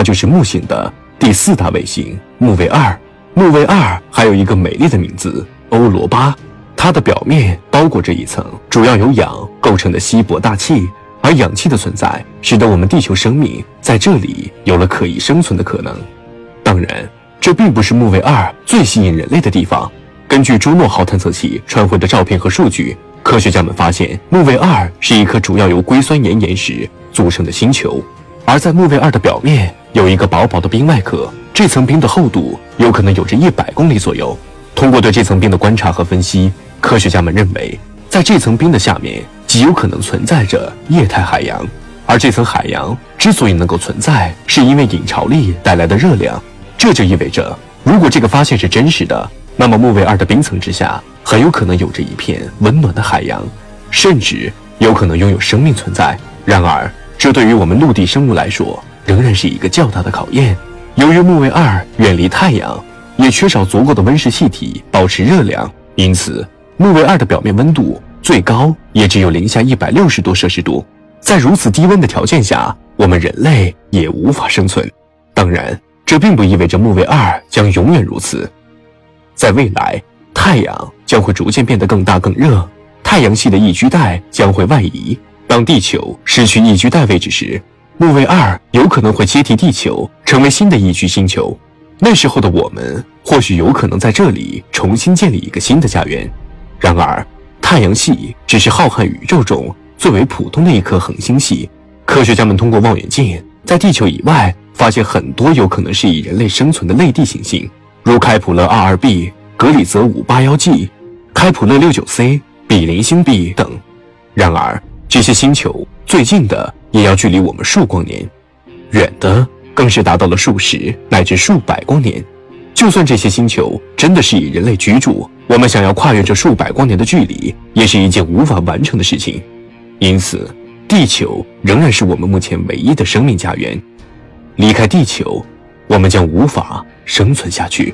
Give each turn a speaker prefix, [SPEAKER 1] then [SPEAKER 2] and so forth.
[SPEAKER 1] 它就是木星的第四大卫星木卫二。木卫二还有一个美丽的名字欧罗巴，它的表面包裹着一层主要由氧构成的稀薄大气，而氧气的存在使得我们地球生命在这里有了可以生存的可能。当然，这并不是木卫二最吸引人类的地方。根据朱诺号探测器传回的照片和数据，科学家们发现木卫二是一颗主要由硅酸盐岩石组成的星球，而在木卫二的表面有一个薄薄的冰外壳，这层冰的厚度有可能有着一百公里左右。通过对这层冰的观察和分析，科学家们认为，在这层冰的下面极有可能存在着液态海洋，而这层海洋之所以能够存在，是因为引潮力带来的热量。这就意味着，如果这个发现是真实的。那么木卫二的冰层之下很有可能有着一片温暖的海洋，甚至有可能拥有生命存在。然而，这对于我们陆地生物来说仍然是一个较大的考验。由于木卫二远离太阳，也缺少足够的温室气体保持热量，因此木卫二的表面温度最高也只有零下一百六十多摄氏度。在如此低温的条件下，我们人类也无法生存。当然，这并不意味着木卫二将永远如此。在未来，太阳将会逐渐变得更大更热，太阳系的宜居带将会外移。当地球失去宜居带位置时，木卫二有可能会接替地球，成为新的宜居星球。那时候的我们或许有可能在这里重新建立一个新的家园。然而，太阳系只是浩瀚宇宙中最为普通的一颗恒星系。科学家们通过望远镜在地球以外发现很多有可能是以人类生存的类地行星。如开普勒二二 b、格里泽五八幺 g、开普勒六九 c、比邻星 b 等。然而，这些星球最近的也要距离我们数光年，远的更是达到了数十乃至数百光年。就算这些星球真的是以人类居住，我们想要跨越这数百光年的距离，也是一件无法完成的事情。因此，地球仍然是我们目前唯一的生命家园。离开地球。我们将无法生存下去。